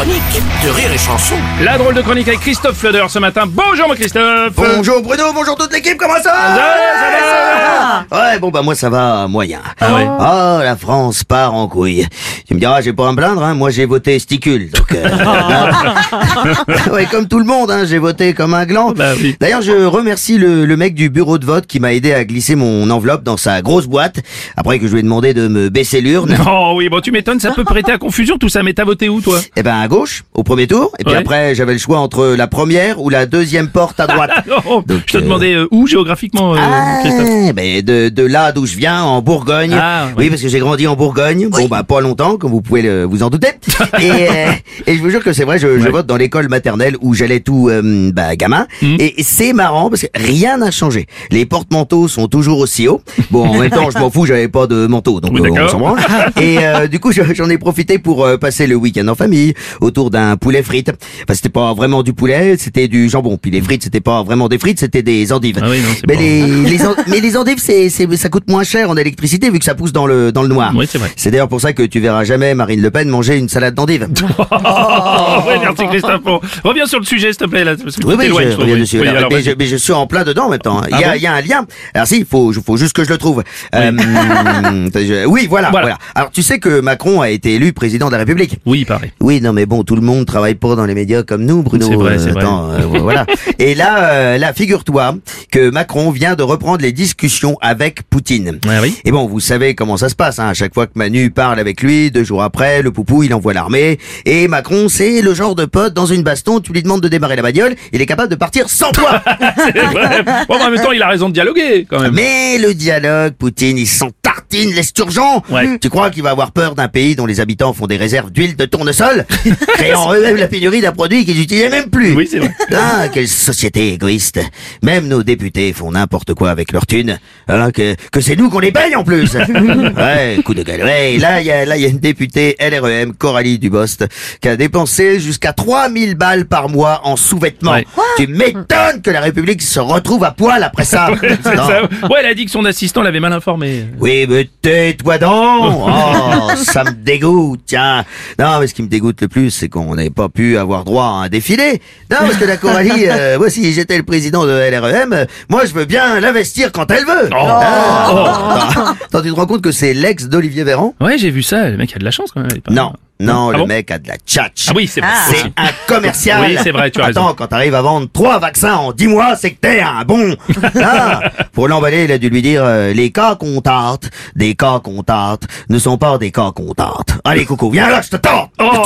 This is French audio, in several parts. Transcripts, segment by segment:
chronique de Rire et Chanson. La drôle de chronique avec Christophe Fleder ce matin. Bonjour mon Christophe Bonjour Bruno, bonjour toute l'équipe, comment ça va Ça va, ça va Ouais, bon bah moi ça va moyen. Ah ouais Oh, la France part en couille. Tu me diras, j'ai pas à me plaindre, hein, moi j'ai voté sticule. Donc, euh, ouais, comme tout le monde, hein, j'ai voté comme un gland. Bah oui. D'ailleurs, je remercie le, le mec du bureau de vote qui m'a aidé à glisser mon enveloppe dans sa grosse boîte, après que je lui ai demandé de me baisser l'urne. Oh oui, bon tu m'étonnes, ça peut prêter à confusion tout ça, mais t'as voté où toi? Eh ben à gauche, au premier tour, et puis Ouais. après j'avais le choix entre la première ou la deuxième porte à droite. Donc, Je te euh, demandais euh, où géographiquement, euh, Christophe Ah, ben de, de là d'où je viens, en Bourgogne. Ah, oui. oui. parce que j'ai grandi en Bourgogne. Bon, bah pas longtemps, comme vous pouvez le- vous en douter. et, euh, et je vous jure que c'est vrai, je, je vote dans l'école maternelle où j'allais tout euh, bah, gamin. Mhm. Et c'est marrant parce que rien n'a changé. Les porte-manteaux sont toujours aussi hauts. Bon, en même temps, je m'en fous, j'avais pas de manteau, donc Oui, euh, on s'en branle. Et euh, du coup, je- j'en ai profité pour euh, passer le week-end en famille autour d'un poulet frites. Enfin, c'était pas vraiment du poulet, c'était du jambon. Puis les frites, c'était pas vraiment des frites, c'était des endives. Ah oui, non, Mais les, les en- mais les endives, c'est, c'est, ça coûte moins cher en électricité vu que ça pousse dans le, dans le noir. Oui, c'est vrai. C'est d'ailleurs pour ça que tu verras jamais Marine Le Pen manger une salade d'endives. Oh, ouais, merci Christophe. Reviens sur le sujet s'il te plaît là. parce que Oui, oui, je reviens oui. dessus. Oui, Alors, mais, je, mais je suis en plein dedans en même temps. Il Ah y, a, bon il y a un lien. Alors si, il faut, faut juste que je le trouve. Euh, je- oui, voilà, Voilà. voilà, Alors tu sais que Macron a été élu président de la République. Oui, pareil. Oui, non, mais bon, tout le monde travaille pas dans les médias comme nous, Bruno. C'est vrai, Euh, c'est vrai. attends, euh, voilà. Et là, euh, là, figure-toi que Macron vient de reprendre les discussions avec Poutine. Ouais, oui. Et bon, vous savez comment ça se passe. Hein. À chaque fois que Manu parle avec lui, deux jours après, le poupou, il envoie l'armée. Et Macron, c'est le genre de pote dans une baston. Tu lui demandes de démarrer la bagnole, il est capable de partir sans toi. C'est vrai. Bon, en même temps, il a raison de dialoguer quand même. Mais le dialogue, Poutine, il s'en l'esturgeon. Ouais. Tu crois qu'il va avoir peur d'un pays dont les habitants font des réserves d'huile de tournesol, créant eux-mêmes la pénurie d'un produit qu'ils n'utilisaient même plus? Oui, c'est vrai. Ah, quelle société égoïste. Même nos députés font n'importe quoi avec leur thune, alors que, que c'est nous qu'on les paye en plus. ouais, coup de gueule. Ouais, là, il y a, là, il y a une députée LREM, Coralie Dubost, qui a dépensé jusqu'à 3000 balles par mois en sous-vêtements. Ouais. Tu m'étonnes que la République se retrouve à poil après ça. C'est Non. ça. Ouais, elle a dit que son assistant l'avait mal informé. Oui, mais tais-toi donc Oh, ça me dégoûte, tiens Non, mais ce qui me dégoûte le plus, c'est qu'on n'avait pas pu avoir droit à un défilé. Non, parce que la Coralie, euh, moi, si j'étais le président de LREM, euh, moi, je veux bien l'investir quand elle veut Oh. Ah. Attends, tu te rends compte que c'est l'ex d'Olivier Véran? Ouais, j'ai vu ça. Le mec a de la chance quand même. il est pas- Non, non, Ah le bon mec a de la tchatch. Ah oui, c'est vrai. C'est un commercial. Oui, c'est vrai, tu as Attends, raison. quand t'arrives à vendre trois vaccins en dix mois, c'est que t'es un bon. Ah, pour l'emballer, il a dû lui dire euh, les cas contacts, des cas contacts ne sont pas des cas contacts. Allez, coucou, viens là, je te tends. Oh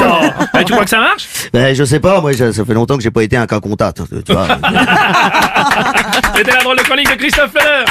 Eh, Tu crois que ça marche? Ben, je sais pas, moi, ça ça fait longtemps que j'ai pas été un cas contact. Tu vois. C'était la drôle de chronique de Christophe Fleur